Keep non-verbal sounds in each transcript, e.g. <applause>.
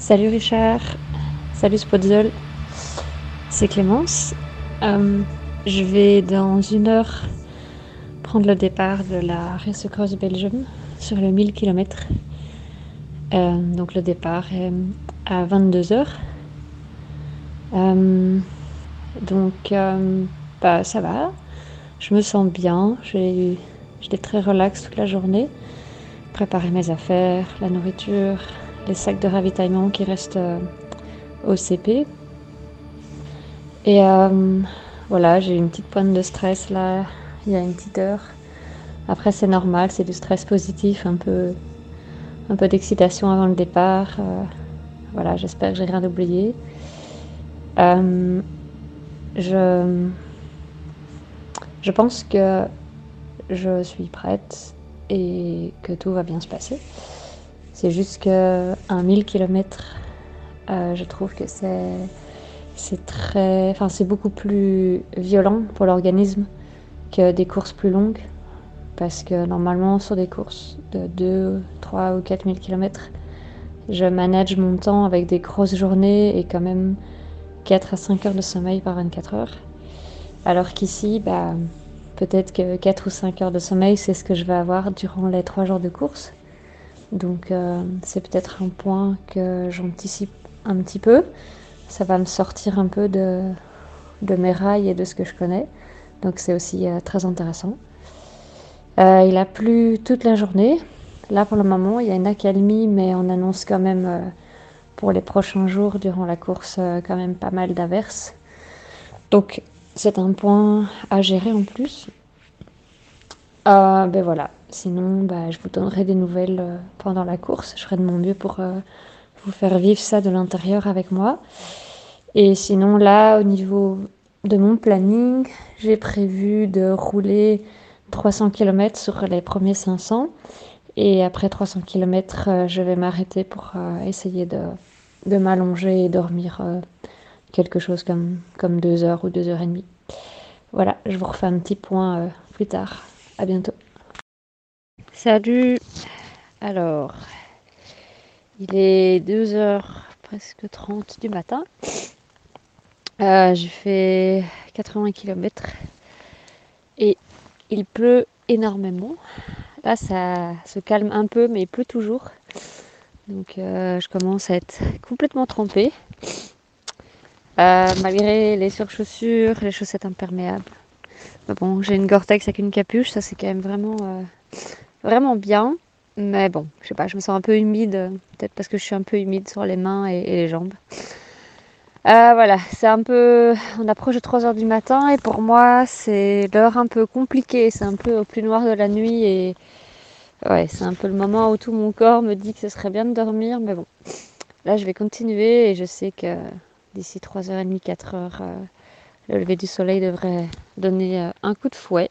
Salut Richard, salut Spotzel, c'est Clémence. Euh, je vais dans une heure prendre le départ de la Race Cross Belgium sur le 1000 km. Euh, donc le départ est à 22h. Euh, donc bah, ça va, je me sens bien, j'étais très relax toute la journée. Préparer mes affaires, la nourriture, les sacs de ravitaillement qui restent euh, au CP. Et euh, voilà, j'ai eu une petite pointe de stress là, il y a une petite heure. Après, c'est normal, c'est du stress positif, un peu, un peu d'excitation avant le départ. Euh, voilà, j'espère que j'ai rien oublié. je, je pense que je suis prête et que tout va bien se passer. C'est juste qu'un 1000 km, euh, je trouve que c'est très, c'est beaucoup plus violent pour l'organisme que des courses plus longues, parce que normalement sur des courses de 2, 3 ou 4000 km, je manage mon temps avec des grosses journées et quand même 4 à 5 heures de sommeil par 24 heures. Alors qu'ici, bah, peut-être que 4 ou 5 heures de sommeil, c'est ce que je vais avoir durant les 3 jours de course. Donc euh, c'est peut-être un point que j'anticipe un petit peu. Ça va me sortir un peu de, mes rails et de ce que je connais. Donc c'est aussi euh, très intéressant. Euh, il a plu toute la journée. Là pour le moment il y a une accalmie mais on annonce quand même pour les prochains jours durant la course quand même pas mal d'averses. Donc c'est un point à gérer en plus. ben voilà, Sinon, bah, je vous donnerai des nouvelles euh, pendant la course. Je ferai de mon mieux pour euh, vous faire vivre ça de l'intérieur avec moi. Et sinon, là, au niveau de mon planning, j'ai prévu de rouler 300 km sur les premiers 500. Et après 300 km, euh, je vais m'arrêter pour essayer de, de m'allonger et dormir quelque chose comme, comme 2 heures ou 2 heures et demie. Voilà, je vous refais un petit point plus tard. À bientôt. Salut. Alors, il est 2h presque 30 du matin. Euh, j'ai fait 80 km et il pleut énormément. Là, ça se calme un peu, mais il pleut toujours. Donc, euh, je commence à être complètement trempée. Euh, malgré les surchaussures, les chaussettes imperméables. bon, j'ai une Gore-Tex avec une capuche, ça c'est quand même vraiment vraiment bien. Mais bon, je sais pas, je me sens un peu humide, peut-être parce que je suis un peu humide sur les mains et, les jambes. Euh, voilà, c'est un peu. On approche de 3 heures du matin et pour moi, c'est l'heure un peu compliquée. C'est un peu au plus noir de la nuit et. Ouais, c'est un peu le moment où tout mon corps me dit que ce serait bien de dormir, mais bon. Là, je vais continuer et je sais que d'ici 3h30, 4h, euh, le lever du soleil devrait donner euh, un coup de fouet.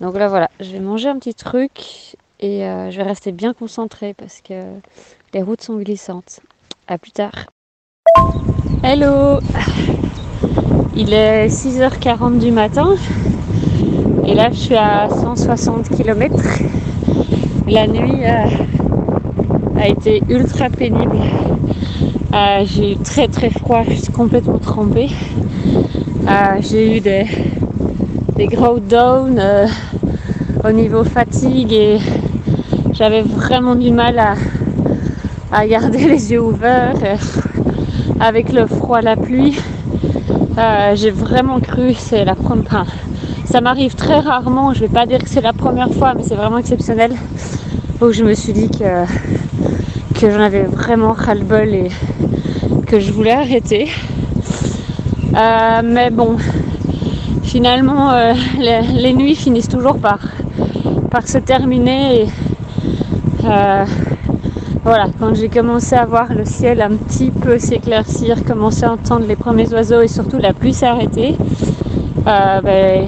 Donc là voilà, je vais manger un petit truc et euh, je vais rester bien concentrée parce que les routes sont glissantes. A plus tard. Hello Il est 6h40 du matin et là je suis à 160 km. La nuit euh, a été ultra pénible. Euh, j'ai eu très très froid, je suis complètement trempée. j'ai eu des, des gros down au niveau fatigue et j'avais vraiment du mal à, garder <laughs> les yeux ouverts avec le froid, la pluie. Euh, j'ai vraiment cru, c'est la première. ça m'arrive très rarement, je vais pas dire que c'est la première fois, mais c'est vraiment exceptionnel. Où je me suis dit que, que j'en avais vraiment ras-le-bol et que je voulais arrêter. Euh, mais bon, finalement, euh, <laughs> les, nuits finissent toujours par, se terminer. Et, euh, voilà, quand j'ai commencé à voir le ciel un petit peu s'éclaircir, commencer à entendre les premiers oiseaux et surtout la pluie s'arrêter, euh, ben,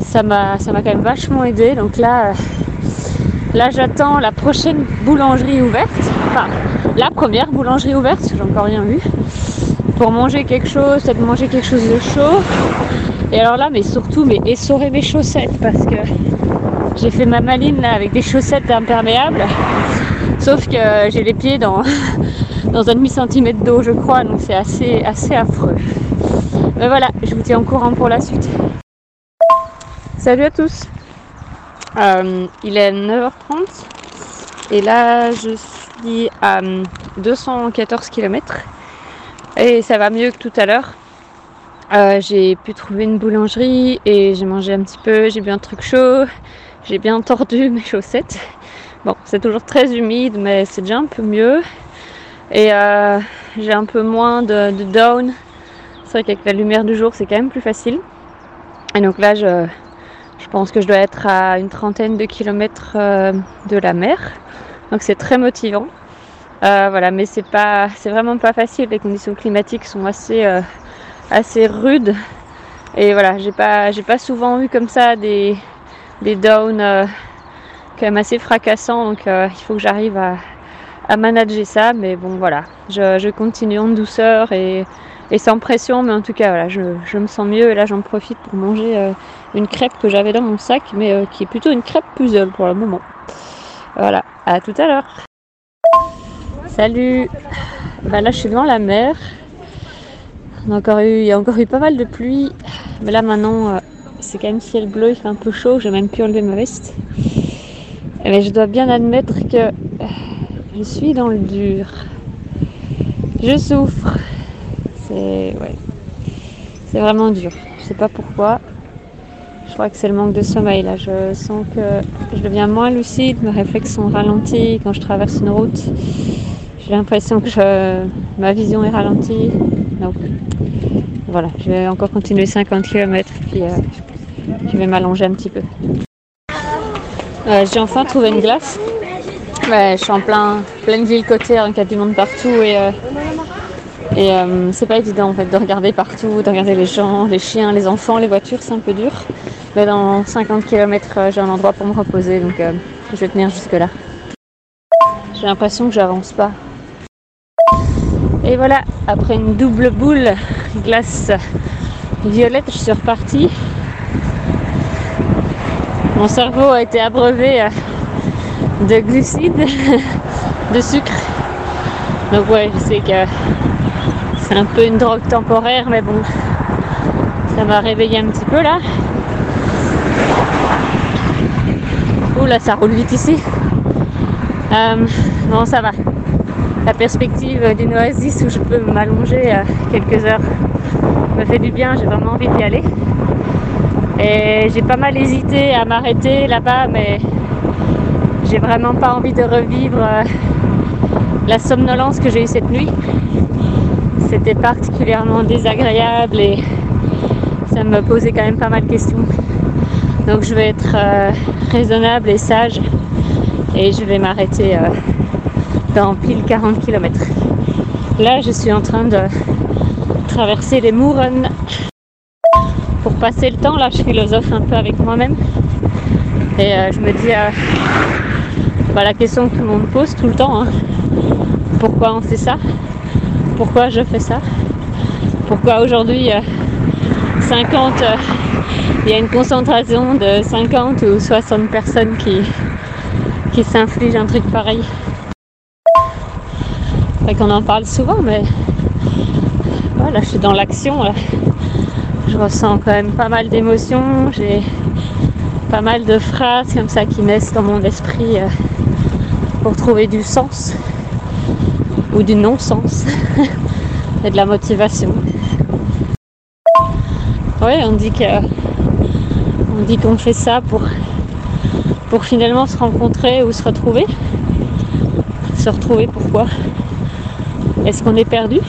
ça m'a ça m'a quand même vachement aidé. Donc là, là j'attends la prochaine boulangerie ouverte, enfin la première boulangerie ouverte, parce que j'ai encore rien vu, pour manger quelque chose, peut-être manger quelque chose de chaud. Et alors là, mais surtout, mais essorer mes chaussettes parce que j'ai fait ma maline là, avec des chaussettes imperméables. Sauf que j'ai les pieds dans, <laughs> dans un demi-centimètre d'eau, je crois, donc c'est assez, assez affreux. Mais voilà, je vous tiens au courant pour la suite. Salut à tous euh, Il est 9h30 et là je suis à 214 km et ça va mieux que tout à l'heure. Euh, j'ai pu trouver une boulangerie et j'ai mangé un petit peu, j'ai bu un truc chaud, j'ai bien tordu <laughs> mes chaussettes. Bon, c'est toujours très humide, mais c'est déjà un peu mieux. Et euh, j'ai un peu moins de, down. C'est vrai qu'avec la lumière du jour, c'est quand même plus facile. Et donc là, je, je, pense que je dois être à une trentaine de kilomètres euh, de la mer. Donc c'est très motivant. Voilà, mais c'est pas, c'est vraiment pas facile. Les conditions climatiques sont assez, assez rudes. Et voilà, j'ai pas, j'ai pas souvent eu comme ça des, des downs euh, quand même assez fracassants. Donc euh, il faut que j'arrive à, à, manager ça. Mais bon, voilà, je, je continue en douceur et, et, sans pression. Mais en tout cas, voilà, je, je me sens mieux. Et là, j'en profite pour manger euh, une crêpe que j'avais dans mon sac, mais qui est plutôt une crêpe puzzle pour le moment. Voilà, à tout à l'heure. Salut bah Là, je suis devant la mer. Encore eu, il y a encore eu pas mal de pluie. Mais là, maintenant, c'est quand même ciel bleu, il fait un peu chaud, j'ai même pu enlever ma veste. Mais je dois bien admettre que je suis dans le dur. Je souffre. C'est ouais. C'est vraiment dur. Je sais pas pourquoi. Je crois que c'est le manque de sommeil là. Je sens que je deviens moins lucide, mes réflexes sont ralentis quand je traverse une route. J'ai l'impression que ma vision est ralentie. Donc voilà, je vais encore continuer 50 km puis euh, je vais m'allonger un petit peu. Euh, J'ai enfin trouvé une glace. Je suis en plein, pleine ville côtière, donc il y a du monde partout et, euh, et c'est pas évident en fait de regarder partout, de regarder les gens, les chiens, les enfants, les voitures, c'est un peu dur. Mais dans 50 km, j'ai un endroit pour me reposer, donc je vais tenir jusque là. J'ai l'impression que j'avance pas. Et voilà, après une double boule glace violette, je suis repartie. Mon cerveau a été abreuvé de glucides, <laughs> de sucre. Donc ouais, je sais que c'est un peu une drogue temporaire, mais bon, ça m'a réveillé un petit peu là. Ouh là, ça roule vite ici. Euh, bon, ça va. La perspective d'une oasis où je peux m'allonger quelques heures me fait du bien, j'ai vraiment envie d'y aller. Et j'ai pas mal hésité à m'arrêter là-bas, mais j'ai vraiment pas envie de revivre la somnolence que j'ai eue cette nuit. C'était particulièrement désagréable et ça me posait quand même pas mal de questions. Donc je vais être euh, raisonnable et sage et je vais m'arrêter euh, dans pile 40 km. Là, je suis en train de traverser les Mouronnes pour passer le temps. Là, je philosophe un peu avec moi-même et euh, je me dis euh, bah, la question que tout le monde pose tout le temps hein. pourquoi on fait ça? Pourquoi je fais ça? Pourquoi aujourd'hui euh, 50 il y a une concentration de 50 ou 60 personnes qui, qui s'infligent un truc pareil? Fait qu'on en parle souvent, mais voilà, je suis dans l'action. Je ressens quand même pas mal d'émotions. J'ai pas mal de phrases comme ça qui naissent dans mon esprit euh, pour trouver du sens ou du non-sens <laughs> et de la motivation. Oui, on dit que dit qu'on fait ça pour finalement se rencontrer ou se retrouver. Se retrouver pourquoi? Est-ce qu'on est perdu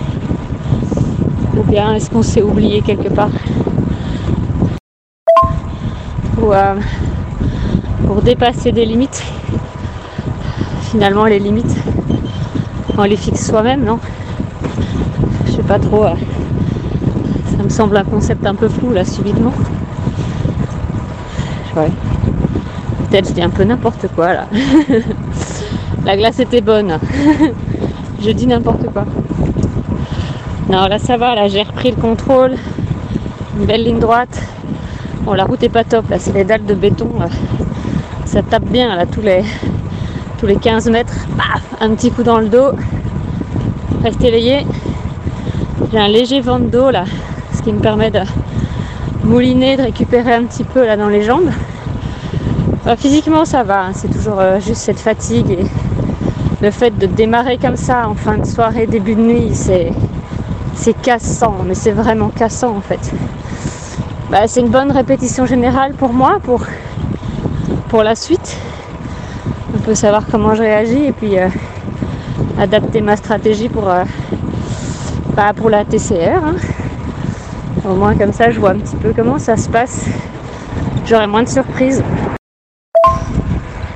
Ou bien est-ce qu'on s'est oublié quelque part Ou euh, pour dépasser des limites, finalement les limites, on les fixe soi-même, non Je sais pas trop. euh, ça me semble un concept un peu flou là subitement. Ouais. Peut-être je dis un peu n'importe quoi là. <laughs> La glace était bonne. <laughs> je dis n'importe quoi. Non là ça va, là j'ai repris le contrôle. Une belle ligne droite. Bon la route est pas top là, c'est les dalles de béton. Ça tape bien là tous les tous les 15 mètres. Paf Un petit coup dans le dos. Reste éveillé. J'ai un léger vent de dos là, ce qui me permet de mouliner, de récupérer un petit peu là dans les jambes. Euh, physiquement ça va, hein, c'est toujours euh, juste cette fatigue et le fait de démarrer comme ça en fin de soirée, début de nuit, c'est cassant, mais c'est vraiment cassant en fait. Bah, c'est une bonne répétition générale pour moi, pour, la suite. On peut savoir comment je réagis et puis euh, adapter ma stratégie pour, euh, bah, la TCR. hein. Au moins comme ça, je vois un petit peu comment ça se passe. J'aurai moins de surprises.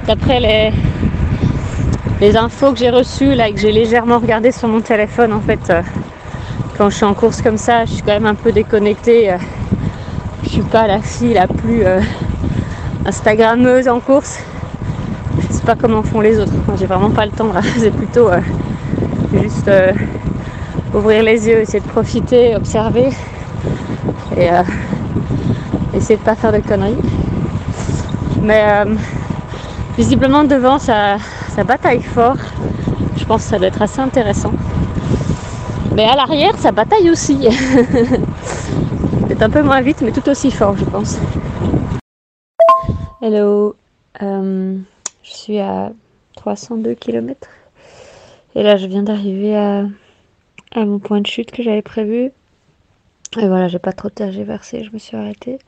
D'après les, les infos que j'ai reçues, là, que j'ai légèrement regardé sur mon téléphone, en fait, euh, quand je suis en course comme ça, je suis quand même un peu déconnectée. euh, je suis pas la fille la plus euh, Instagrammeuse en course. Je sais pas comment font les autres. J'ai vraiment pas le temps là. <laughs> C'est plutôt juste ouvrir les yeux, essayer de profiter, observer et essayer de pas faire de conneries. Mais visiblement devant ça, bataille fort. Je pense que ça doit être assez intéressant. Mais à l'arrière, ça bataille aussi. <laughs> Peut-être un peu moins vite, mais tout aussi fort, je pense. Hello, Euh, je suis à 302 km. Et là, je viens d'arriver à, mon point de chute que j'avais prévu. Et voilà, j'ai pas trop tergiversé, je me suis arrêtée.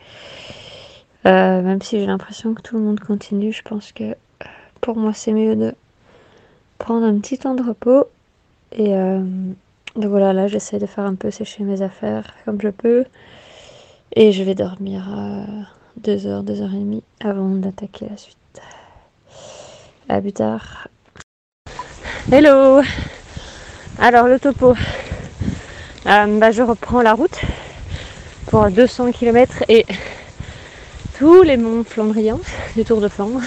Euh, même si j'ai l'impression que tout le monde continue, je pense que pour moi, c'est mieux de prendre un petit temps de repos. Et euh, donc voilà, là, j'essaie de faire un peu sécher mes affaires comme je peux. Et je vais dormir euh, deux heures, deux heures et demie avant d'attaquer la suite. À plus tard. Hello Alors le topo. Euh, bah, je reprends la route pour 200 km et tous les monts flandriens du Tour de Flandre.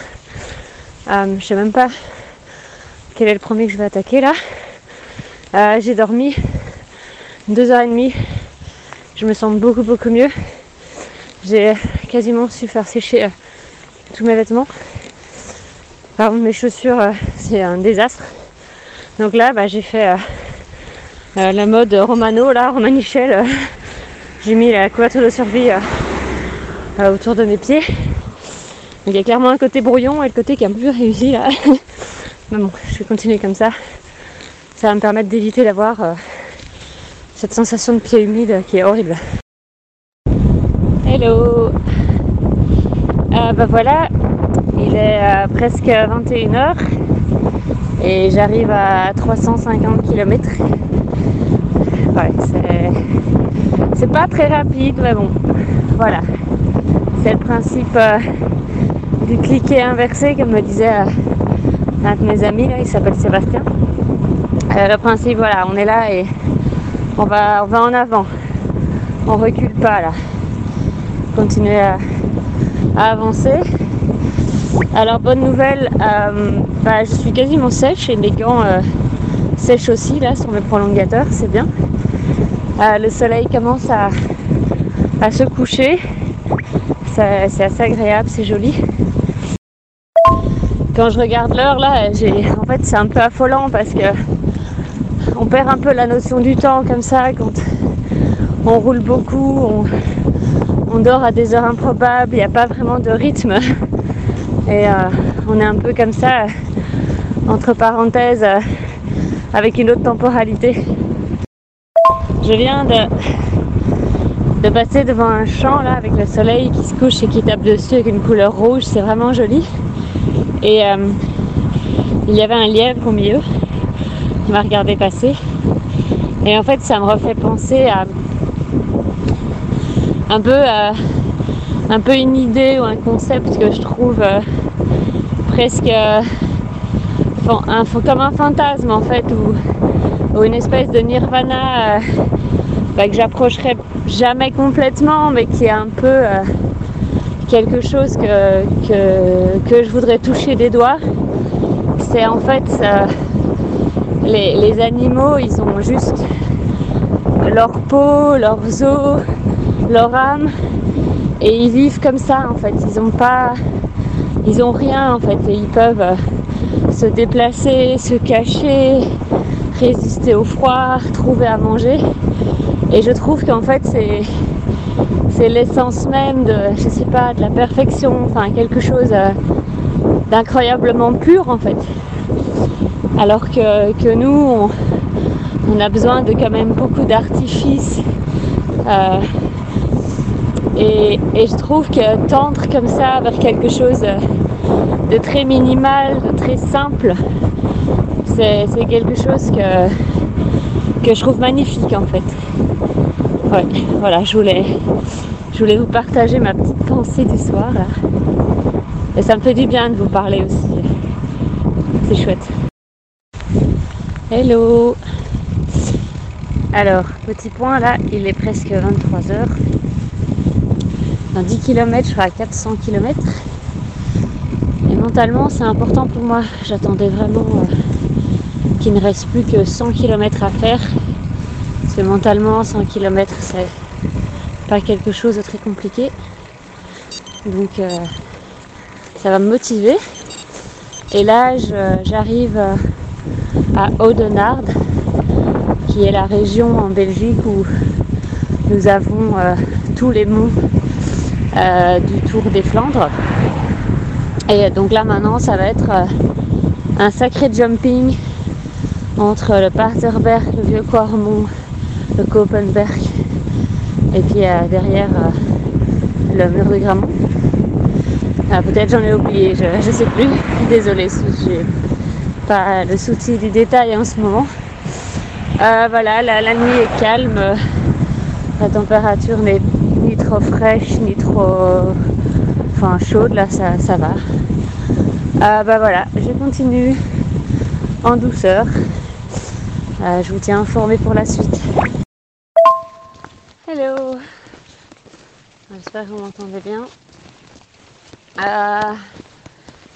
Euh, je sais même pas quel est le premier que je vais attaquer là. Euh, J'ai dormi deux heures et demie. Je me sens beaucoup beaucoup mieux. J'ai quasiment su faire sécher euh, tous mes vêtements. Par contre mes chaussures euh, c'est un désastre. Donc là bah, j'ai fait la mode Romano là, Romanichel. j'ai mis la couverture de survie autour de mes pieds. Il y a clairement un côté brouillon et le côté qui est un peu plus réussi là. <laughs> Mais bon, je vais continuer comme ça. Ça va me permettre d'éviter d'avoir euh, cette sensation de pied humide qui est horrible. Hello Euh, Bah voilà, il est euh, presque 21h et j'arrive à 350 km. Ouais, c'est... c'est pas très rapide, mais bon, voilà. C'est le principe du cliquet inversé, comme me disait euh, un de mes amis, là, il s'appelle Sébastien. Euh, le principe, voilà, on est là et on va, on va en avant. On recule pas là. Continuer à, avancer. Alors bonne nouvelle, euh, bah, je suis quasiment sèche et mes gants sèchent aussi là sur mes prolongateurs, c'est bien. Le soleil commence à, à se coucher. C'est assez agréable, c'est joli. Quand je regarde l'heure là, en fait c'est un peu affolant parce que on perd un peu la notion du temps comme ça quand on roule beaucoup, on, on dort à des heures improbables, il n'y a pas vraiment de rythme. Et euh, on est un peu comme ça, entre parenthèses, euh, avec une autre temporalité. Je viens de, de passer devant un champ là avec le soleil qui se couche et qui tape dessus avec une couleur rouge, c'est vraiment joli. Et euh, il y avait un lièvre au milieu qui m'a regardé passer. Et en fait, ça me refait penser à un peu, euh, un peu une idée ou un concept que je trouve euh, presque comme un fantasme en fait, ou, une espèce de nirvana bah, que j'approcherai jamais complètement, mais qui est un peu quelque chose que, je voudrais toucher des doigts. C'est en fait les, les animaux, ils ont juste leur peau, leurs os, leur âme, et ils vivent comme ça en fait. Ils ont pas, ils ont rien en fait, et ils peuvent euh, se déplacer, se cacher, résister au froid, trouver à manger. Et je trouve qu'en fait c'est c'est l'essence même de, je sais pas, de la perfection, enfin quelque chose euh, d'incroyablement pur en fait. Alors que, que nous, on, a besoin de quand même beaucoup d'artifices. Euh, et, je trouve que tendre comme ça vers quelque chose de très minimal, de très simple, c'est quelque chose que, que je trouve magnifique en fait. Ouais, voilà, je voulais, je voulais vous partager ma petite pensée du soir. Et ça me fait du bien de vous parler aussi. C'est chouette. Hello alors, petit point là, il est presque 23h. Dans 10 km, je serai à 400 km. Et mentalement, c'est important pour moi. J'attendais vraiment euh, qu'il ne reste plus que 100 km à faire. Parce que mentalement, 100 km, c'est pas quelque chose de très compliqué. Donc, euh, ça va me motiver. Et là, j'arrive euh, à Audenarde qui est la région en Belgique où nous avons euh, tous les monts du Tour des Flandres. Et donc là maintenant ça va être un sacré jumping entre le Paterberg, le vieux Quarmont, le Kopenberg et puis derrière le mur de Gramont. Ah, peut-être j'en ai oublié, je ne sais plus. <laughs> Désolée si j'ai pas le souci du détail en ce moment. Euh, voilà, la, nuit est calme. La température n'est ni trop fraîche, ni trop enfin, chaude. Là, ça, va. Euh, bah voilà, je continue en douceur. Euh, je vous tiens informé pour la suite. Hello J'espère que vous m'entendez bien. je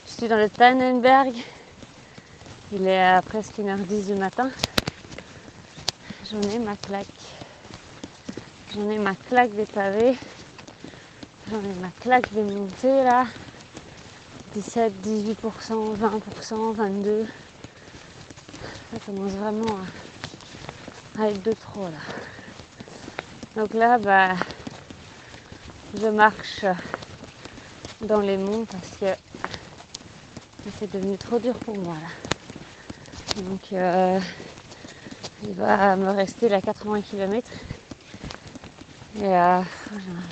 suis dans le Tannenberg. Il est à presque 1h10 du matin. J'en ai ma claque. J'en ai ma claque des pavés. J'en ai ma claque des montées là. 17, 18%, 20%, 22. Ça commence vraiment à, être de trop là. Donc là, bah, je marche dans les monts parce que c'est devenu trop dur pour moi là. Donc euh, il va me rester là 80 km. Et euh,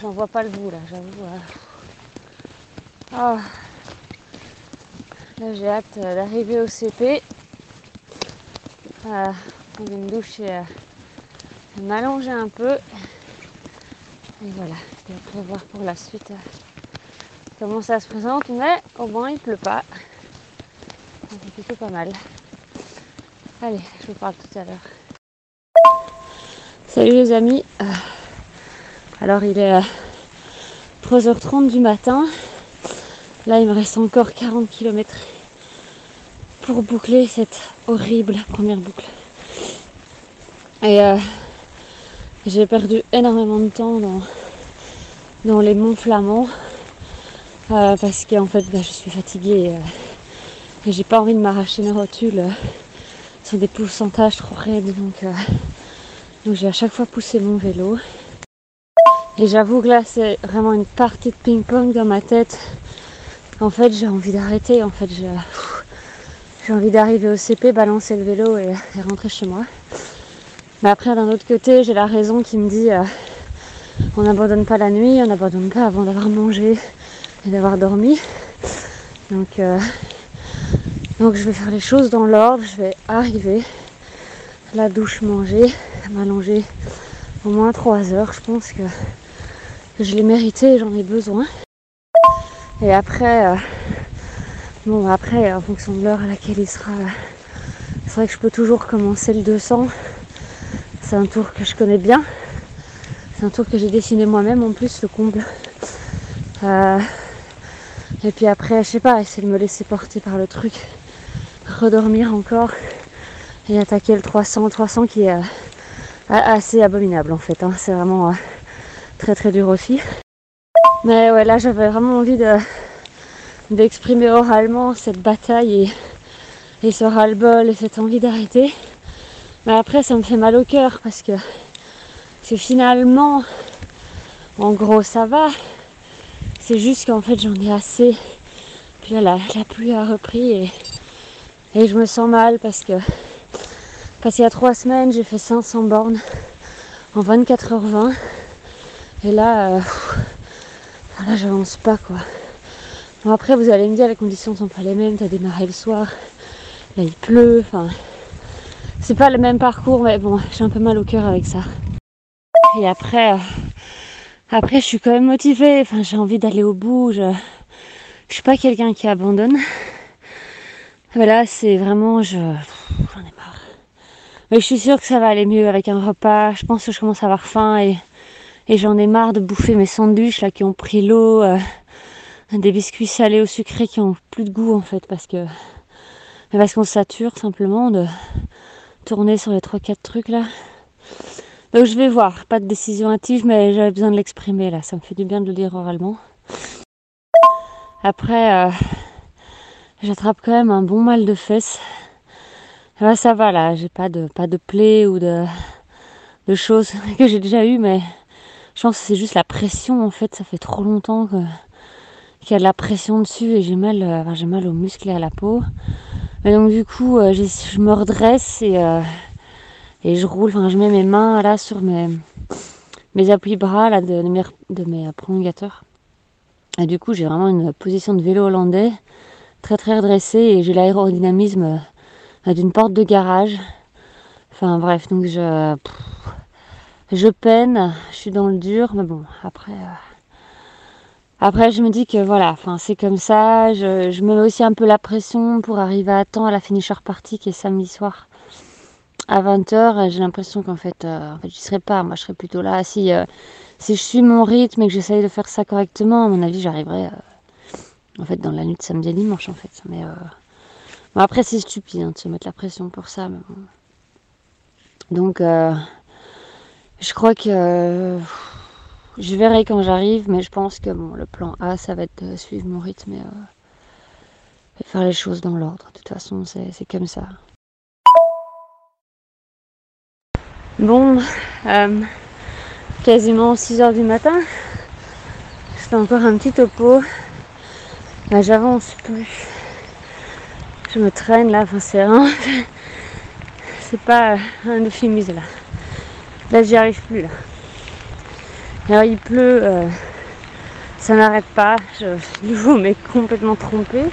j'en vois pas le bout là, j'avoue. Euh. Oh. Là j'ai hâte d'arriver au CP. Prendre une douche et m'allonger un peu. Et voilà, et après voir pour la suite comment ça se présente, mais au moins il pleut pas. C'est plutôt pas mal. Allez, je vous parle tout à l'heure. Salut les amis. Euh, alors il est 3h30 du matin. Là il me reste encore 40 km pour boucler cette horrible première boucle. Et euh, j'ai perdu énormément de temps dans, dans les monts flamands euh, parce qu'en fait bah, je suis fatiguée et j'ai pas envie de m'arracher mes rotules sont des pourcentages trop raides donc, euh, donc j'ai à chaque fois poussé mon vélo. Et j'avoue que là c'est vraiment une partie de ping-pong dans ma tête. En fait j'ai envie d'arrêter, en fait j'ai envie d'arriver au CP, balancer le vélo et, rentrer chez moi. Mais après d'un autre côté j'ai la raison qui me dit euh, on n'abandonne pas la nuit, on n'abandonne pas avant d'avoir mangé et d'avoir dormi. Donc euh, donc je vais faire les choses dans l'ordre, je vais arriver, la douche manger, m'allonger au moins 3 heures. Je pense que je l'ai mérité et j'en ai besoin. Et après, euh, bon, après, en fonction de l'heure à laquelle il sera, c'est vrai que je peux toujours commencer le 200. C'est un tour que je connais bien. Un tour que j'ai dessiné moi-même en plus, le comble. Euh, et puis après, je sais pas, essayer de me laisser porter par le truc, redormir encore et attaquer le 300. Le 300 qui est euh, assez abominable en fait. Hein. C'est vraiment euh, très très dur aussi. Mais ouais, là j'avais vraiment envie de d'exprimer oralement cette bataille et, et ce ras-le-bol et cette envie d'arrêter. Mais après, ça me fait mal au cœur parce que c'est finalement, en gros, ça va. C'est juste qu'en fait, j'en ai assez. Puis là, la, pluie a repris et, et je me sens mal parce que parce qu'il y a trois semaines, j'ai fait 500 bornes en 24h20. Et là, euh, là j'avance pas quoi. Bon, après, vous allez me dire, les conditions sont pas les mêmes. T'as démarré le soir, là il pleut. Enfin, c'est pas le même parcours, mais bon, j'ai un peu mal au cœur avec ça. Et après, après, je suis quand même motivée. Enfin, j'ai envie d'aller au bout. Je, je suis pas quelqu'un qui abandonne. Voilà, c'est vraiment, je, j'en ai marre. Mais je suis sûre que ça va aller mieux avec un repas. Je pense que je commence à avoir faim et, et j'en ai marre de bouffer mes sandwichs là qui ont pris l'eau, euh, des biscuits salés au sucré qui ont plus de goût en fait parce que parce qu'on sature simplement de tourner sur les trois quatre trucs là. Donc je vais voir, pas de décision hâtive, mais j'avais besoin de l'exprimer là. Ça me fait du bien de le dire oralement. Après, euh, j'attrape quand même un bon mal de fesses. Ça va là, j'ai pas de pas de plaies ou de, de choses <laughs> que j'ai déjà eu, mais je pense que c'est juste la pression en fait. Ça fait trop longtemps qu'il y a de la pression dessus et j'ai mal, euh, j'ai mal aux muscles et à la peau. Et donc du coup, euh, je me redresse et euh, et je roule. Enfin, je mets mes mains là sur mes mes appuis bras là de, mes, de mes prolongateurs. Et du coup, j'ai vraiment une position de vélo hollandais très très redressée et j'ai l'aérodynamisme d'une porte de garage. Enfin bref, donc je, je peine, je suis dans le dur, mais bon, après, euh, après je me dis que voilà, enfin c'est comme ça. Je, je, me mets aussi un peu la pression pour arriver à temps à la finisher party qui est samedi soir à 20h. J'ai l'impression qu'en fait, euh, en fait, serai pas. Moi, je serais plutôt là. Si, euh, si je suis mon rythme et que j'essaye de faire ça correctement, à mon avis, j'arriverai en fait dans la nuit de samedi et dimanche en fait. Mais Bon, après, c'est stupide hein, de se mettre la pression pour ça. Donc, euh, je crois que euh, je verrai quand j'arrive, mais je pense que bon, le plan A, ça va être de suivre mon rythme euh, et faire les choses dans l'ordre. De toute façon, c'est comme ça. Bon, euh, quasiment 6 heures du matin. Fais encore un petit topo. Là, j'avance plus je me traîne là, enfin c'est rien. c'est pas un euphémisme là. Là j'y arrive plus là. Alors il pleut, euh, ça n'arrête pas, je, nouveau mais complètement trompé.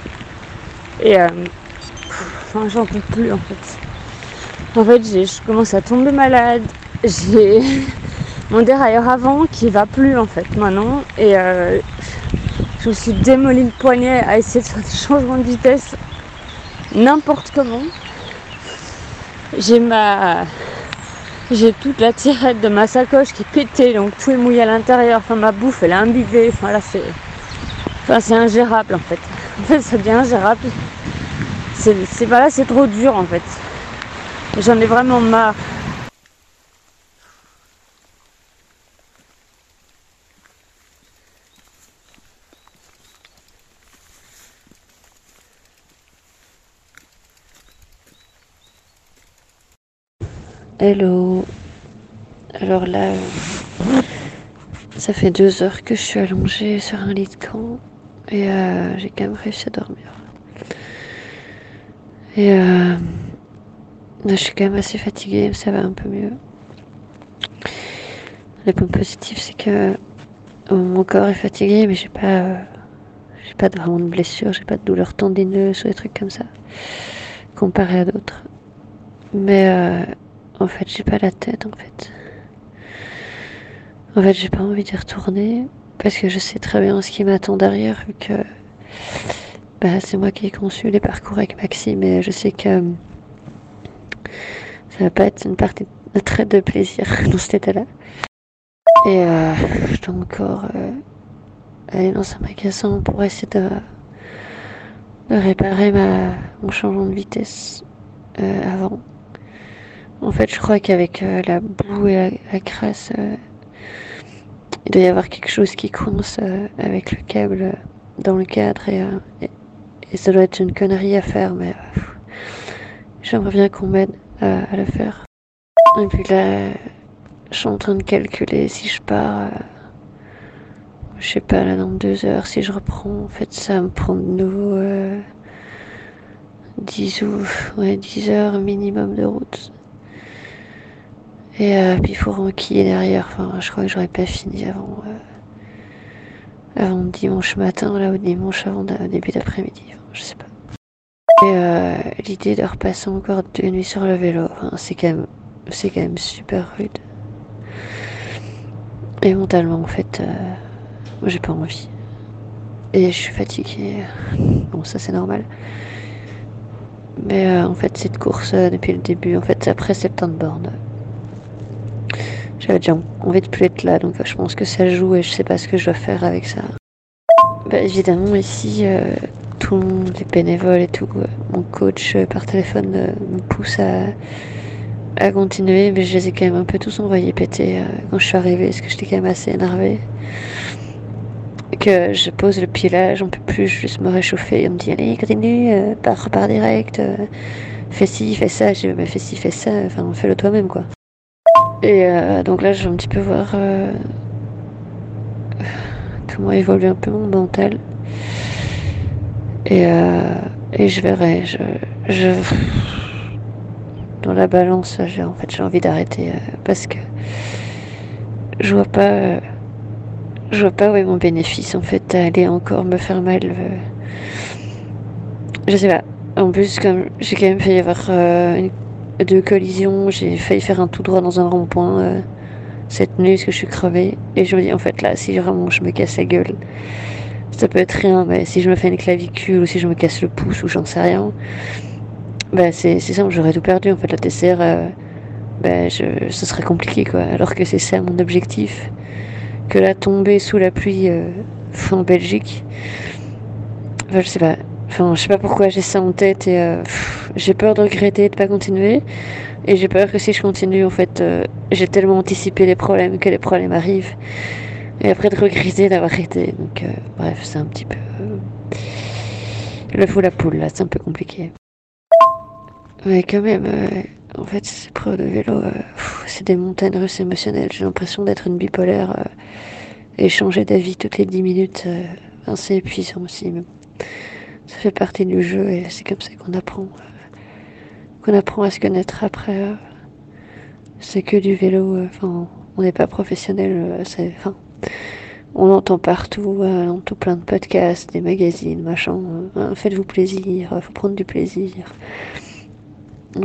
Et euh, enfin j'en peux plus en fait. En fait je commence à tomber malade. J'ai <laughs> mon dérailleur avant qui va plus en fait maintenant. Et euh, je me suis démoli le poignet à essayer de faire des <laughs> changements de vitesse n'importe comment. J'ai ma. J'ai toute la tirette de ma sacoche qui est pétée, donc tout est mouillé à l'intérieur. Enfin, ma bouffe, elle est imbibée. Enfin, là, c'est. Enfin, c'est ingérable en fait. <laughs> En fait, ça devient ingérable. C'est, c'est pas là, c'est trop dur en fait. J'en ai vraiment marre. Hello. Alors là, ça fait deux heures que je suis allongée sur un lit de camp et euh, j'ai quand même réussi à dormir. Et euh, je suis quand même assez fatiguée, ça va un peu mieux. Le point positif, c'est que mon corps est fatigué, mais j'ai pas, j'ai pas vraiment de blessure, j'ai pas de douleur tendineuse ou des trucs comme ça, comparé à d'autres. Mais euh, en fait, j'ai pas la tête, en fait. En fait, j'ai pas envie d'y retourner parce que je sais très bien ce qui m'attend derrière, vu que bah, c'est moi qui ai conçu les parcours avec Maxime et je sais que ça va pas être une partie très de plaisir <laughs> dans cet état-là. Et euh, je dois encore euh, aller dans un magasin pour essayer de, réparer ma, mon changement de vitesse euh, avant. En fait, je crois qu'avec la boue et la, crasse, il doit y avoir quelque chose qui coince avec le câble dans le cadre et, ça doit être une connerie à faire, mais j'aimerais bien qu'on m'aide à, le faire. Et puis là, je suis en train de calculer si je pars, euh, je sais pas, là dans deux heures, si je reprends, en fait, ça me prend de nouveau euh, 10 ou ouais, 10 heures minimum de route. Et euh, puis il faut renquiller derrière. Enfin, je crois que j'aurais pas fini avant, euh, avant dimanche matin, là, ou dimanche avant début d'après-midi. Je sais pas. Euh, l'idée de repasser encore deux nuits sur le vélo, c'est quand même, c'est quand même super rude. Et mentalement, en fait, euh, j'ai pas envie. Et je suis fatiguée. Bon, ça c'est normal. Mais euh, en fait, cette course, euh, depuis le début, en fait, c'est après septembre bornes. J'avais déjà envie de plus être là, donc je pense que ça joue et je sais pas ce que je dois faire avec ça. Bah, évidemment, ici, tout le monde, les bénévoles et tout, mon coach euh, par téléphone euh, me pousse à, à continuer, mais je les ai quand même un peu tous envoyés péter euh, quand je suis arrivée, parce que j'étais quand même assez énervée. Que je pose le pied là, j'en peux plus, je juste me réchauffer. On me dit, allez, continue, pars, pars direct, fais ci, fais ça. J'ai mais fais ci, fais ça, enfin, fais-le toi-même, quoi. Et donc là, je vais un petit peu voir comment évolue un peu mon mental. Et, euh, et je verrai. Je, je, dans la balance, j'ai en fait envie d'arrêter euh, parce que je vois pas, je vois pas où est mon bénéfice en fait à aller encore me faire mal. euh. je sais pas. En plus, comme j'ai quand même failli avoir deux collisions, j'ai failli faire un tout droit dans un rond-point cette nuit parce que je suis crevée. Et je me dis, en fait, là, si vraiment je me casse la gueule, ça peut être rien, mais si je me fais une clavicule ou si je me casse le pouce ou j'en sais rien, bah, c'est simple, j'aurais tout perdu. En fait, la TCR, euh, bah, ce serait compliqué, quoi. Alors que c'est ça mon objectif. Que là, tomber sous la pluie euh, en Belgique, enfin, je sais pas. Enfin, je sais pas pourquoi j'ai ça en tête et euh, j'ai peur de regretter de pas continuer. Et j'ai peur que si je continue, en fait, euh, j'ai tellement anticipé les problèmes que les problèmes arrivent. Et après de regretter d'avoir arrêté. Donc, euh, bref, c'est un petit peu. euh, le fou la poule, là, c'est un peu compliqué. Mais quand même, euh, en fait, ces épreuves de vélo, c'est des montagnes russes émotionnelles. J'ai l'impression d'être une bipolaire et changer d'avis toutes les 10 minutes. enfin, c'est épuisant aussi. Mais ça fait partie du jeu et c'est comme ça qu'on apprend. qu'on apprend à se connaître après. c'est que du vélo. Enfin, on n'est pas professionnel. c'est, enfin, on entend partout, euh, dans tout plein de podcasts, des magazines, machin. euh, hein, Faites-vous plaisir, euh, faut prendre du plaisir.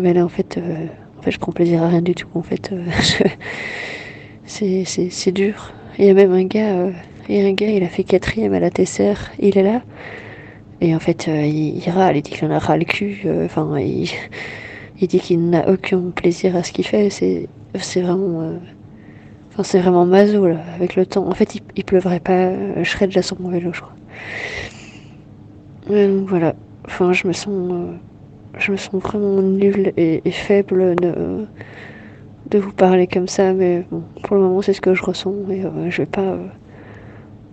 Mais là, en fait, euh, en fait, je prends plaisir à rien du tout. En fait, <laughs> c'est, dur. Il y a même un gars, a un gars, il a fait quatrième à la TCR, il est là. Et en fait, il, râle, il dit qu'il en a ras le cul. Enfin, il, dit qu'il n'a aucun plaisir à ce qu'il fait. C'est, vraiment, c'est vraiment maso là, avec le temps. En fait, il, il pleuvrait pas, euh, je serais déjà sur mon vélo, je crois. Donc voilà. Enfin, je me sens, euh, je me sens vraiment nulle et, faible de, de vous parler comme ça. Mais bon, pour le moment, c'est ce que je ressens et euh, je vais pas,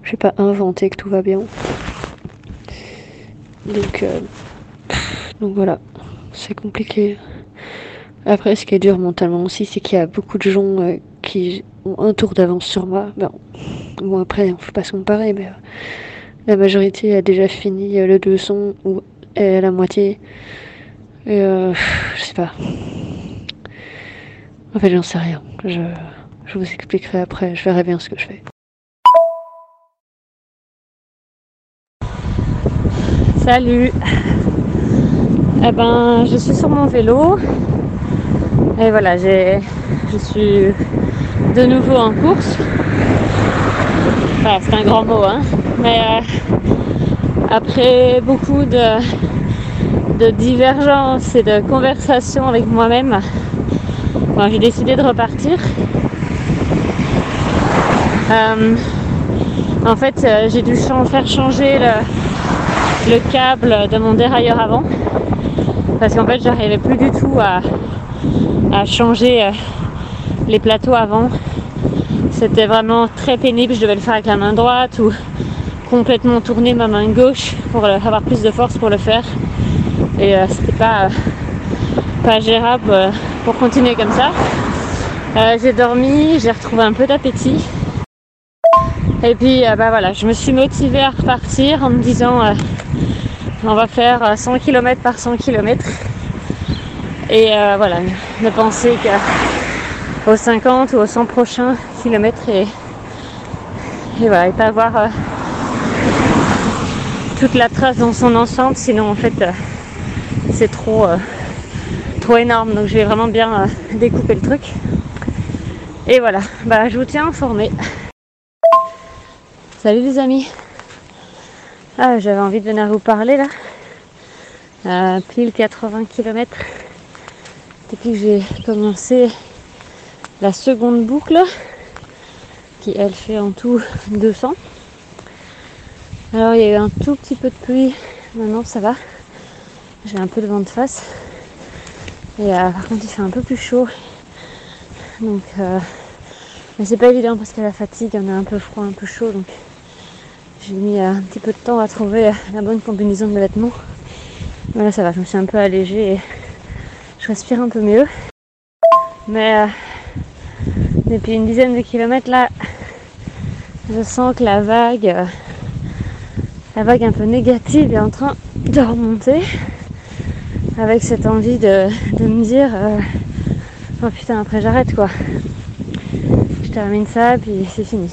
je vais pas inventer que tout va bien. Donc, donc voilà, c'est compliqué. Après, ce qui est dur mentalement aussi, c'est qu'il y a beaucoup de gens qui un tour d'avance sur moi. Bon, bon après, on ne faut pas se comparer, mais euh, la majorité a déjà fini euh, le 200 ou la moitié. Et euh, je sais pas. En fait, j'en sais rien. Je, je vous expliquerai après. Je verrai bien ce que je fais. Salut Eh ben, je suis sur mon vélo. Et voilà, j'ai, je suis de nouveau en course. C'est un grand mot, hein. Mais euh, après beaucoup de, divergences et de conversations avec moi-même, j'ai décidé de repartir. Euh, en fait, euh, j'ai dû faire changer le, le câble de mon dérailleur avant parce qu'en fait j'arrivais plus du tout à, changer les plateaux avant c'était vraiment très pénible. Je devais le faire avec la main droite ou complètement tourner ma main gauche pour avoir plus de force pour le faire. Et euh, c'était pas pas gérable euh, pour continuer comme ça. J'ai dormi j'ai retrouvé un peu d'appétit. Et puis bah voilà je me suis motivée à repartir en me disant on va faire 100 km par 100 km. Et euh, voilà, ne penser qu'aux 50 ou aux 100 prochains kilomètres et, et voilà, et pas avoir euh, toute la trace dans son ensemble, sinon en fait euh, c'est trop, trop énorme. Donc je vais vraiment bien découper le truc. Et voilà, bah, je vous tiens informé. Salut les amis ah, j'avais envie de venir vous parler là. Euh, pile 80 km depuis que j'ai commencé la seconde boucle qui elle fait en tout 200. Alors il y a eu un tout petit peu de pluie, maintenant ça va. J'ai un peu de vent de face. Et euh, par contre il fait un peu plus chaud. Donc euh, mais c'est pas évident parce que la fatigue, on a un peu froid, un peu chaud donc j'ai mis un petit peu de temps à trouver la bonne combinaison de vêtements. Voilà, ça va, je me suis un peu allégée et je respire un peu mieux. Mais euh, depuis une dizaine de kilomètres là, je sens que la vague, euh, la vague un peu négative est en train de remonter. Avec cette envie de, me dire, euh, oh putain, après j'arrête quoi. Je termine ça, puis c'est fini.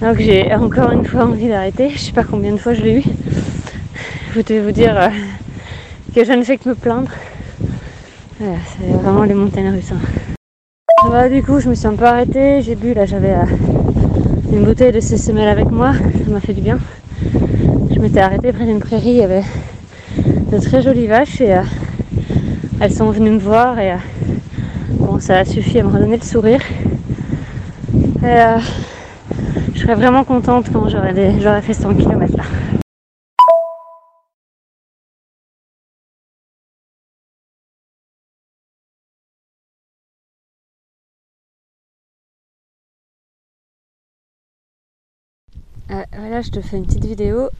Donc j'ai encore une fois envie d'arrêter. Je sais pas combien de fois je l'ai eu. Je vais vous dire euh, que je ne fais que me plaindre. c'est vraiment les montagnes russes. Hein. Du coup, je me suis un peu arrêtée. J'ai bu, là, j'avais euh, une bouteille de CCML avec moi. Ça m'a fait du bien. Je m'étais arrêtée près d'une prairie. Il y avait de très jolies vaches et euh, elles sont venues me voir et bon, ça a suffi à me redonner le sourire. Et, je serais vraiment contente quand j'aurais fait 100 km là. Euh, voilà, je te fais une petite vidéo.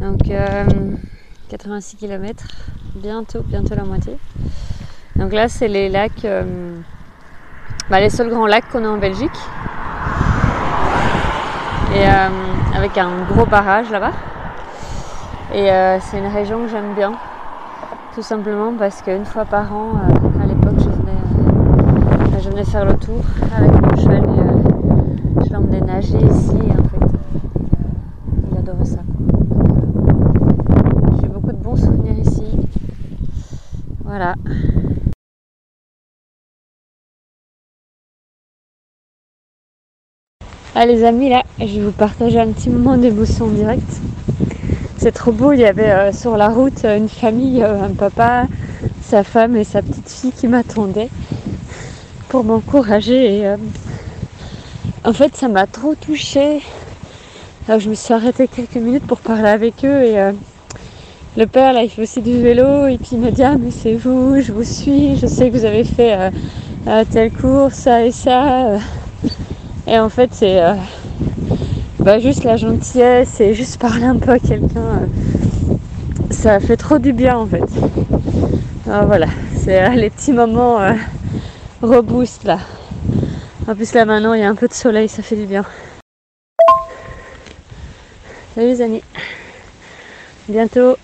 Donc, 86 euh, km, bientôt, bientôt la moitié. Donc là, c'est les lacs euh, bah, les seuls grands lacs qu'on a en Belgique. Et euh, avec un gros barrage là-bas. Et c'est une région que j'aime bien. Tout simplement parce qu'une fois par an, à l'époque, je venais, je venais faire le tour avec mon cheval l'emmenais nager ici. En fait, il, adorait ça. J'ai beaucoup de bons souvenirs ici. Voilà. Ah les amis là, je vais vous partager un petit moment d'émotion direct. C'est trop beau, il y avait euh, sur la route une famille, euh, un papa, sa femme et sa petite fille qui m'attendaient pour m'encourager. Et euh, en fait ça m'a trop touchée. Alors, je me suis arrêtée quelques minutes pour parler avec eux et le père là il fait aussi du vélo et puis il me dit ah mais c'est vous, je vous suis, je sais que vous avez fait telle course, ça et ça. Et en fait, c'est euh, bah, juste la gentillesse et juste parler un peu à quelqu'un. Euh, ça fait trop du bien en fait. Alors, voilà, c'est euh, les petits moments reboost là. En plus là maintenant il y a un peu de soleil, ça fait du bien. Salut les amis. Bientôt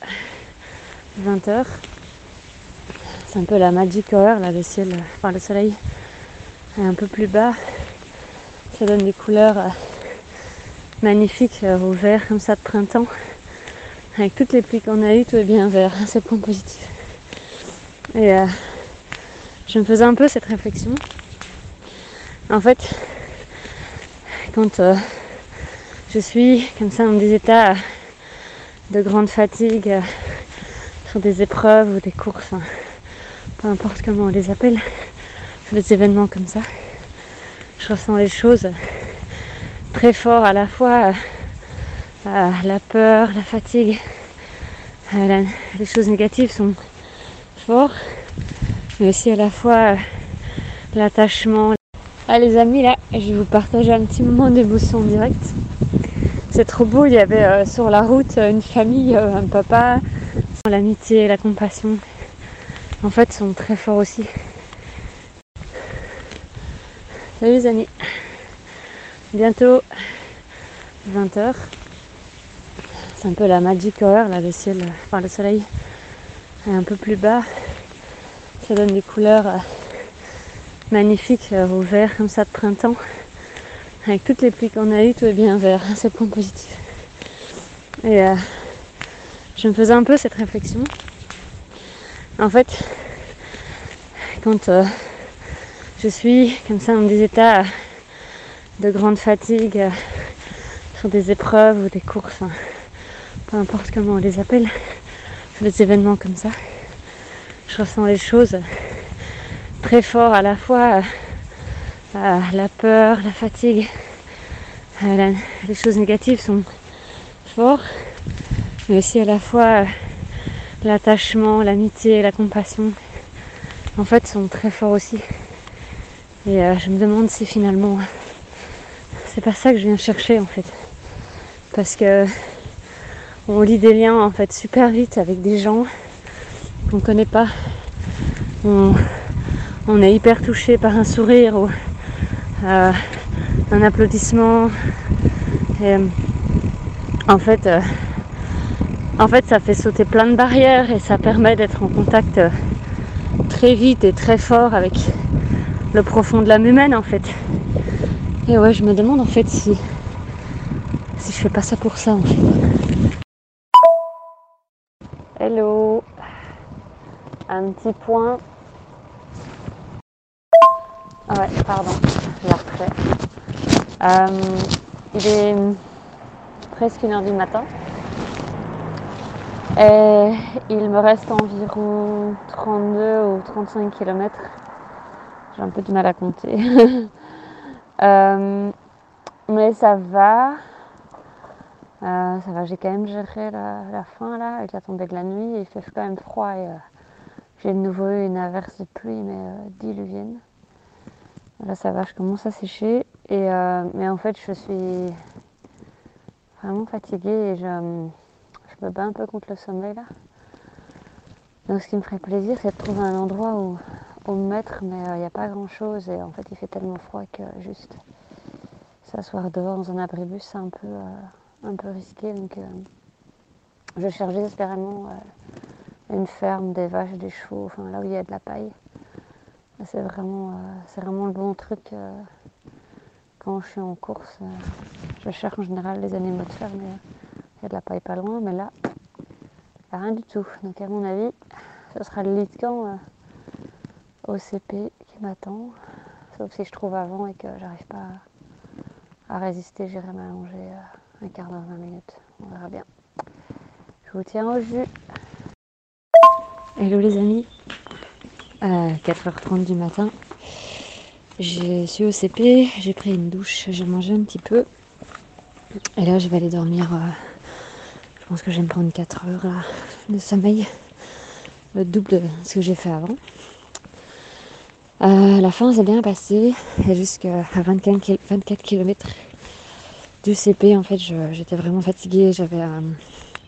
20h. C'est un peu la magic hour là, le ciel, enfin le soleil est un peu plus bas. Ça donne des couleurs euh, magnifiques euh, au vert comme ça de printemps. Avec toutes les pluies qu'on a eues, tout est bien vert, c'est le point positif. Et euh, je me faisais un peu cette réflexion. En fait, quand euh, je suis comme ça dans des états de grande fatigue euh, sur des épreuves ou des courses, hein, peu importe comment on les appelle, sur des événements comme ça, je ressens les choses très fort à la fois euh, la peur, la fatigue, les choses négatives sont forts, mais aussi à la fois l'attachement. Ah les amis là, je vais vous partager un petit moment d'émotion direct. C'est trop beau, il y avait euh, sur la route une famille, euh, un papa, l'amitié, la compassion. En fait, sont très forts aussi. Salut les amis. Bientôt 20h. C'est un peu la magic hour, là le ciel, enfin le soleil est un peu plus bas. Ça donne des couleurs euh, magnifique euh, au vert comme ça de printemps. Avec toutes les pluies qu'on a eues, tout est bien vert, hein, c'est le point positif. Et euh, je me faisais un peu cette réflexion. En fait, quand euh, je suis comme ça dans des états de grande fatigue, sur des épreuves ou des courses, hein, peu importe comment on les appelle, sur des événements comme ça, je ressens les choses très fort à la fois euh, la peur, la fatigue, euh, les choses négatives sont forts, mais aussi à la fois euh, l'attachement, l'amitié, la compassion, en fait, sont très forts aussi. Et je me demande si finalement, c'est pas ça que je viens chercher en fait, parce que on lit des liens en fait super vite avec des gens qu'on connaît pas. On est hyper touché par un sourire ou euh, un applaudissement. Euh, en fait, euh, en fait, ça fait sauter plein de barrières et ça permet d'être en contact très vite et très fort avec le profond de l'âme humaine en fait. Et ouais, je me demande en fait si si je fais pas ça pour ça. Hello. Un petit point ah ouais, pardon, je la refais. Euh, il est presque une heure du matin. Et il me reste environ 32 ou 35 km. J'ai un peu du mal à compter. <laughs> euh, mais ça va. Euh, ça va, j'ai quand même géré la, la, fin là avec la tombée de la nuit. Il fait quand même froid et j'ai de nouveau eu une averse de pluie mais diluvienne. Là, ça va, je commence à sécher. Et, euh, mais en fait, je suis vraiment fatiguée et je, me bats un peu contre le sommeil là. Donc, ce qui me ferait plaisir, c'est de trouver un endroit où, me mettre, mais il euh, n'y a pas grand chose. Et en fait, il fait tellement froid que juste s'asseoir dehors dans un abribus, c'est un peu, euh, un peu risqué. Donc, je cherche désespérément une ferme, des vaches, des chevaux, enfin là où il y a de la paille. C'est vraiment, euh, c'est vraiment le bon truc euh, quand je suis en course. Euh, je cherche en général les animaux de ferme. Il y a de la paille pas loin, mais là, il a rien du tout. Donc à mon avis, ce sera le lit de camp au qui m'attend. Sauf si je trouve avant et que j'arrive pas à, résister, j'irai m'allonger un quart d'heure, 20 minutes. On verra bien. Je vous tiens au jus. Hello les amis, à 4h30 du matin. Je suis au CP, j'ai pris une douche, j'ai mangé un petit peu. Et là, je vais aller dormir. Euh, je pense que je vais me prendre 4 heures de sommeil. Le double de ce que j'ai fait avant. Euh, la fin s'est bien passée. Jusqu'à 24, 24 km du CP, en fait, j'étais vraiment fatiguée. J'avais euh,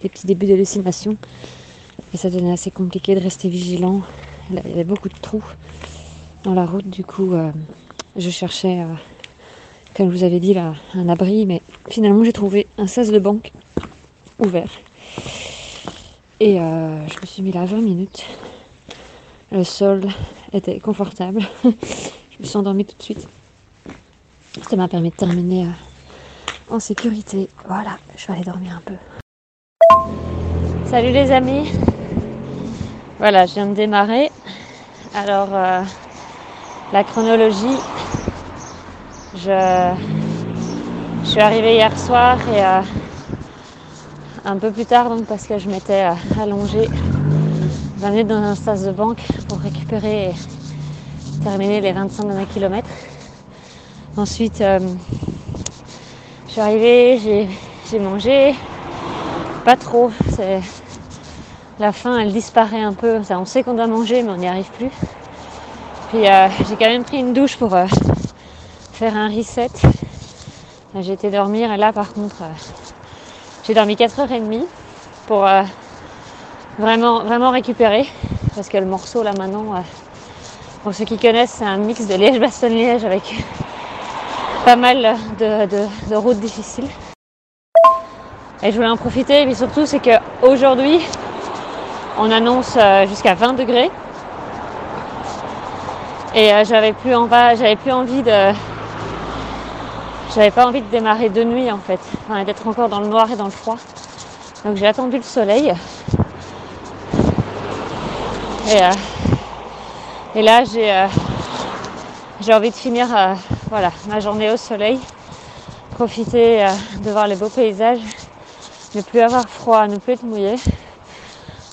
des petits débuts d'hallucination. Et ça devenait assez compliqué de rester vigilant il y avait beaucoup de trous dans la route. Du coup, euh, je cherchais, euh, comme je vous avais dit, là, un abri. Mais finalement, j'ai trouvé un sas de banque ouvert. Et euh, je me suis mis là 20 minutes. Le sol était confortable. <laughs> je me suis endormie tout de suite. Ça m'a permis de terminer en sécurité. Voilà, je vais aller dormir un peu. Salut les amis voilà, je viens de démarrer. Alors, euh, la chronologie, je, suis arrivée hier soir et euh, un peu plus tard donc parce que je m'étais euh, allongée 20 minutes dans un sas de banque pour récupérer et terminer les 25 derniers kilomètres. Ensuite, euh, je suis arrivée, j'ai mangé, pas trop, c'est la faim elle disparaît un peu, on sait qu'on doit manger mais on n'y arrive plus. Puis euh, j'ai quand même pris une douche pour euh, faire un reset. J'ai été dormir et là par contre j'ai dormi 4h30 pour vraiment, vraiment récupérer. Parce que le morceau là maintenant, pour ceux qui connaissent, c'est un mix de liège-bastogne-liège avec <laughs> pas mal de, routes difficiles. Et je voulais en profiter, mais surtout c'est qu'aujourd'hui, on annonce euh, jusqu'à 20 degrés. Et euh, j'avais plus, envie de. J'avais pas envie de démarrer de nuit en fait, d'être encore dans le noir et dans le froid. Donc j'ai attendu le soleil. Et, euh, là j'ai envie de finir voilà, ma journée au soleil, profiter de voir les beaux paysages, ne plus avoir froid, ne plus être mouillé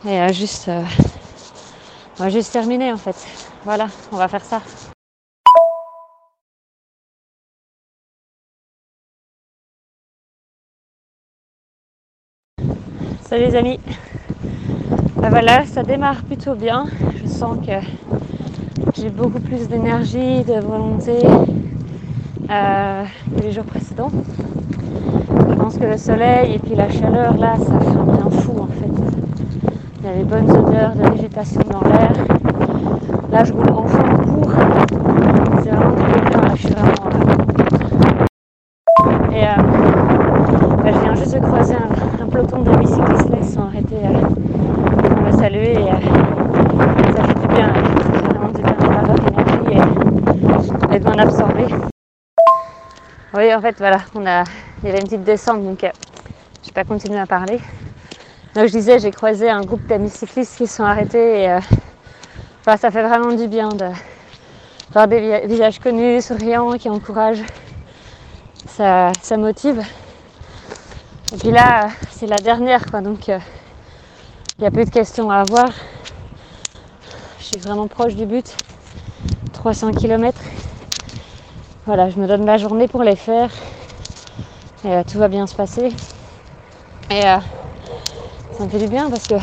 et euh, juste, euh, on va juste terminer en fait. Voilà, on va faire ça. Salut les amis. Ben voilà, ça démarre plutôt bien. Je sens que j'ai beaucoup plus d'énergie, de volonté, euh, que les jours précédents. Je pense que le soleil et puis la chaleur là, ça fait un bien fou. Les bonnes odeurs de végétation dans l'air. Là, je roule enfin en cours. C'est vraiment très bien. Là, je suis vraiment. Et euh, bah, je viens juste de croiser un, peloton de bicyclistes là, ils sont arrêtés euh, pour me saluer et euh, ça fait du bien. Fait vraiment du bien énergie et, de m'en absorber. Oui, en fait, voilà, on a, il y avait une petite descente, donc je n'ai pas continué à parler. Donc je disais, j'ai croisé un groupe d'amis cyclistes qui sont arrêtés et euh, ça fait vraiment du bien de voir des visages connus, souriants, qui encouragent. Ça, ça motive. Et puis là, c'est la dernière, quoi, donc euh, il n'y a plus de questions à avoir. Je suis vraiment proche du but. 300 km. Voilà, je me donne la journée pour les faire. Et euh, tout va bien se passer. Et ça me fait du bien parce que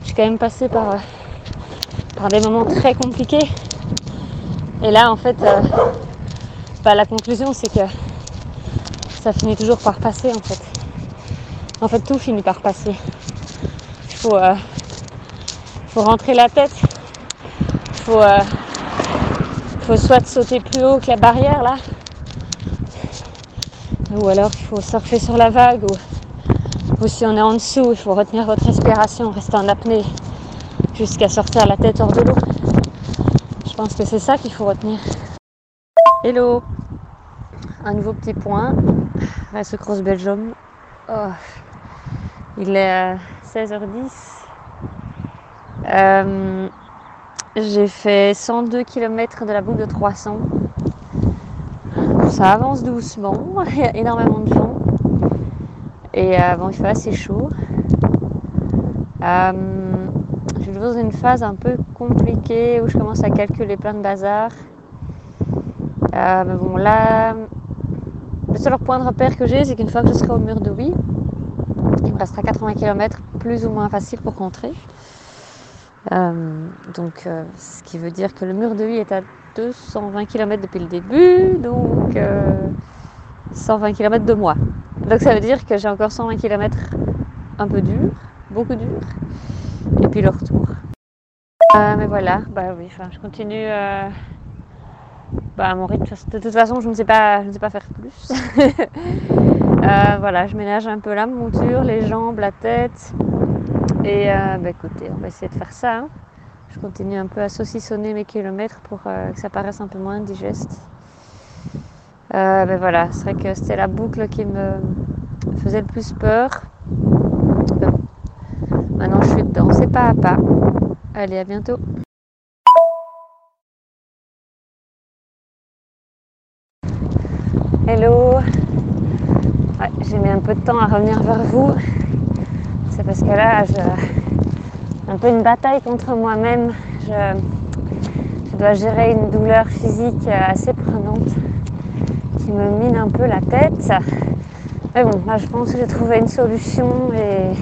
je suis quand même passée par, euh, par des moments très compliqués. Et là, en fait, bah, la conclusion, c'est que ça finit toujours par passer, en fait. En fait, tout finit par passer. Il faut, faut rentrer la tête. Il faut faut soit sauter plus haut que la barrière là, ou alors il faut surfer sur la vague, ou, si on est en dessous, il faut retenir votre respiration, rester en apnée jusqu'à sortir la tête hors de l'eau. Je pense que c'est ça qu'il faut retenir. Hello Un nouveau petit point. Race Cross Belgium. Oh. Il est 16h10. Euh, j'ai fait 102 km de la boucle de 300. Ça avance doucement, <laughs> il y a énormément de vent. Et euh, bon, il fait assez chaud. Euh, je suis dans une phase un peu compliquée où je commence à calculer plein de bazar. Euh, mais bon, là, le seul point de repère que j'ai, c'est qu'une fois que je serai au mur de oui, il me restera 80 km plus ou moins facile pour rentrer. Euh, donc, ce qui veut dire que le mur de vie est à 220 km depuis le début, donc 120 euh, km de moi. Donc ça veut dire que j'ai encore 120 km un peu dur, beaucoup dur, et puis le retour. mais voilà, bah oui, je continue bah, à mon rythme. De toute façon, je ne sais pas, je ne sais pas faire plus. <laughs> voilà, je ménage un peu la monture, les jambes, la tête. Et euh, bah, écoutez, on va essayer de faire ça. Hein. Je continue un peu à saucissonner mes kilomètres pour euh, que ça paraisse un peu moins digeste. Euh, voilà, c'est vrai que c'était la boucle qui me faisait le plus peur. Maintenant, je suis dedans, c'est pas à pas. Allez, à bientôt. Hello. J'ai mis un peu de temps à revenir vers vous. C'est parce que là, je... un peu une bataille contre moi-même. Je dois gérer une douleur physique assez prenante qui me mine un peu la tête. Mais bon, là, je pense que j'ai trouvé une solution et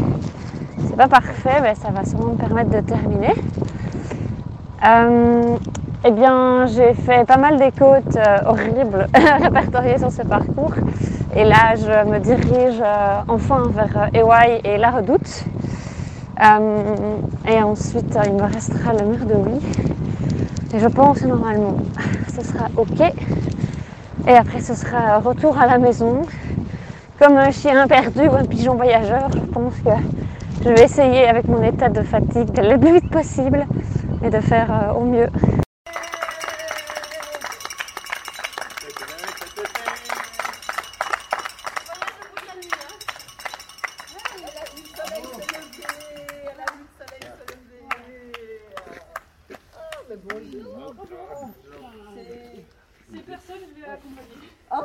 c'est pas parfait, mais ça va sûrement me permettre de terminer. Euh, eh bien, j'ai fait pas mal des côtes euh, horribles <laughs> répertoriées sur ce parcours. Et là, je me dirige euh, enfin vers Ewai et la Redoute. et ensuite, il me restera le mur de oui. Et je pense normalement, ce sera OK. Et après, ce sera retour à la maison. Comme un chien perdu ou un pigeon voyageur, je pense que je vais essayer avec mon état de fatigue d'aller le plus vite possible et de faire au mieux. C'est personne, je vais accompagner. Ah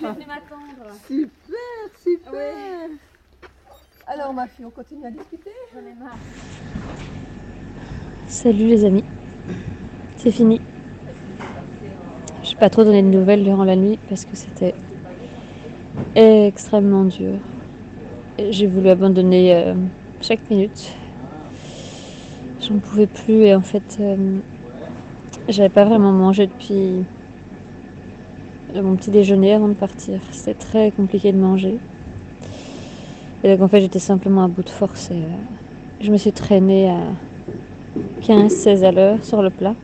Je vais Super, super. Alors ma fille, on continue à discuter J'en ai marre. Salut les amis. C'est fini. Je n'ai pas trop donné de nouvelles durant la nuit parce que c'était extrêmement dur. J'ai voulu abandonner euh, chaque minute. J'en pouvais plus et en fait, euh, j'avais pas vraiment mangé depuis mon petit déjeuner avant de partir. C'était très compliqué de manger. Et donc en fait, j'étais simplement à bout de force et euh, je me suis traînée à 15-16 à l'heure sur le plat.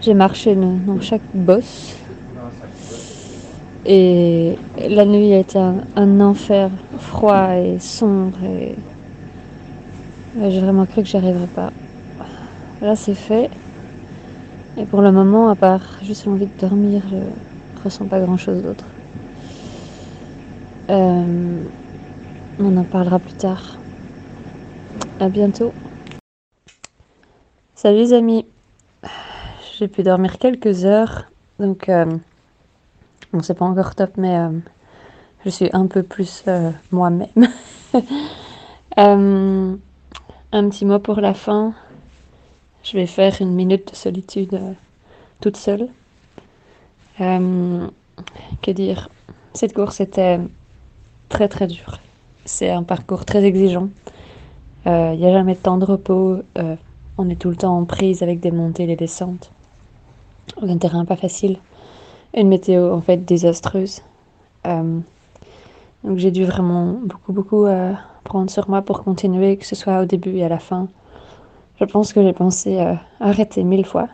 J'ai marché dans chaque bosse. Et la nuit a été un, enfer froid et sombre. Et... Ouais, J'ai vraiment cru que j'y arriverais pas. Là, c'est fait. Et pour le moment, à part juste l'envie de dormir, je ressens pas grand chose d'autre. Euh, on en parlera plus tard. À bientôt. Salut les amis. J'ai pu dormir quelques heures. Donc, euh, bon, c'est pas encore top, mais euh, je suis un peu plus euh, moi-même. <laughs> Un petit mot pour la fin. Je vais faire une minute de solitude euh, toute seule. Euh, que dire? Cette course était très très dure. C'est un parcours très exigeant. Il n'y a jamais de temps de repos. euh, on est tout le temps en prise avec des montées et des descentes. Un terrain pas facile. Une météo en fait désastreuse. Euh, donc j'ai dû vraiment beaucoup beaucoup euh, prendre sur moi pour continuer, que ce soit au début et à la fin. Je pense que j'ai pensé euh, arrêter mille fois.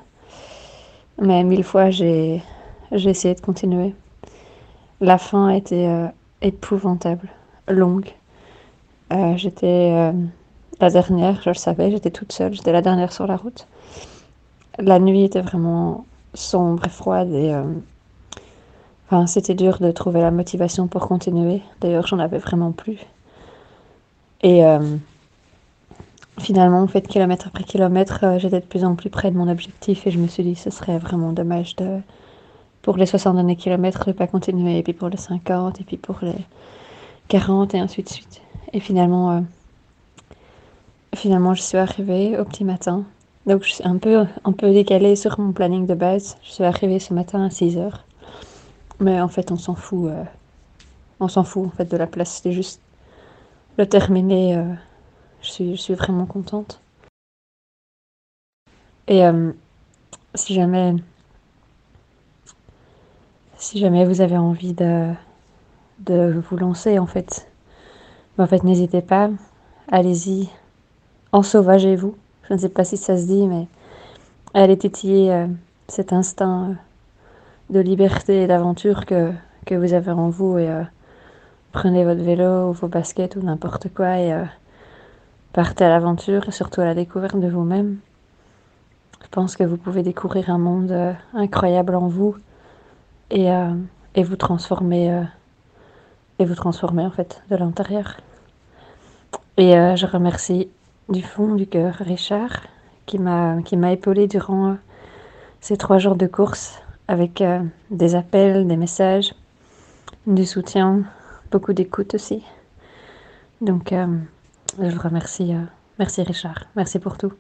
Mais mille fois j'ai essayé de continuer. La fin été euh, épouvantable, longue. Euh, j'étais la dernière, je le savais, j'étais toute seule, j'étais la dernière sur la route. La nuit était vraiment sombre et froide et enfin, c'était dur de trouver la motivation pour continuer. D'ailleurs, j'en avais vraiment plus. Et finalement, en fait, kilomètre après kilomètre, euh, j'étais de plus en plus près de mon objectif et je me suis dit ce serait vraiment dommage de pour les 60 derniers kilomètres de pas continuer et puis pour les 50 et puis pour les 40 et ainsi de suite. Et finalement, euh, finalement, je suis arrivée au petit matin. Donc, je suis un peu, un peu décalée sur mon planning de base. Je suis arrivée ce matin à 6 heures. Mais en fait, on s'en fout. euh, on s'en fout en fait de la place. C'était juste le terminer. Je, suis, je suis vraiment contente. Et euh, si jamais, si jamais vous avez envie de, de vous lancer, en fait, en fait, n'hésitez pas. Allez-y. Ensauvagez-vous. Je ne sais pas si ça se dit, mais allez titiller euh, cet instinct euh, de liberté et d'aventure que, que vous avez en vous et prenez votre vélo ou vos baskets ou n'importe quoi et partez à l'aventure et surtout à la découverte de vous-même. Je pense que vous pouvez découvrir un monde euh, incroyable en vous et, euh, vous transformer euh, et vous transformer en fait de l'intérieur. Et je remercie du fond du cœur Richard qui m'a qui m'a épaulé durant ces trois jours de course. avec des appels, des messages, du soutien, beaucoup d'écoute aussi. Donc, je le remercie. euh, merci Richard. Merci pour tout.